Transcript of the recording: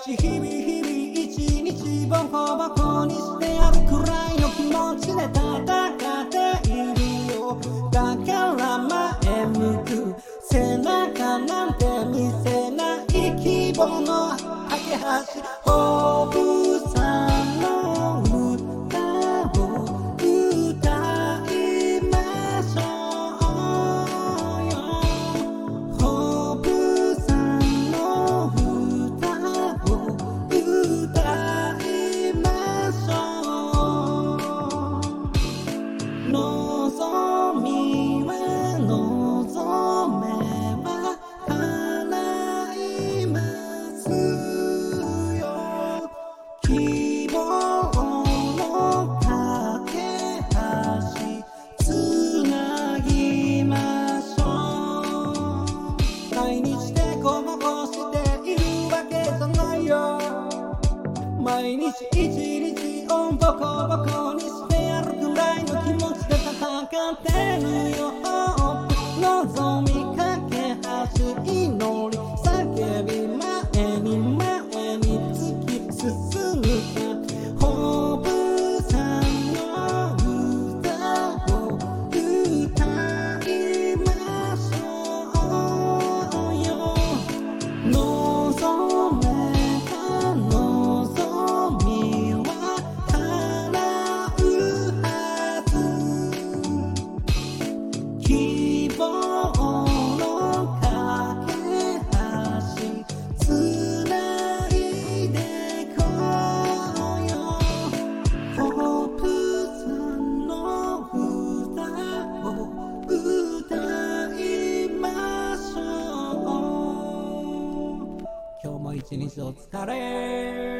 日日々日々一日ボコボコにしてやるくらいの気持ちで戦っているよ。だから前向く。背中なんて見せない。希望の架け橋。望みは望めば叶いますよ希望の架け橋つなぎましょう毎日でこぼこしているわけじゃないよ毎日一日をボコボコてるよ。望み一日お疲れ。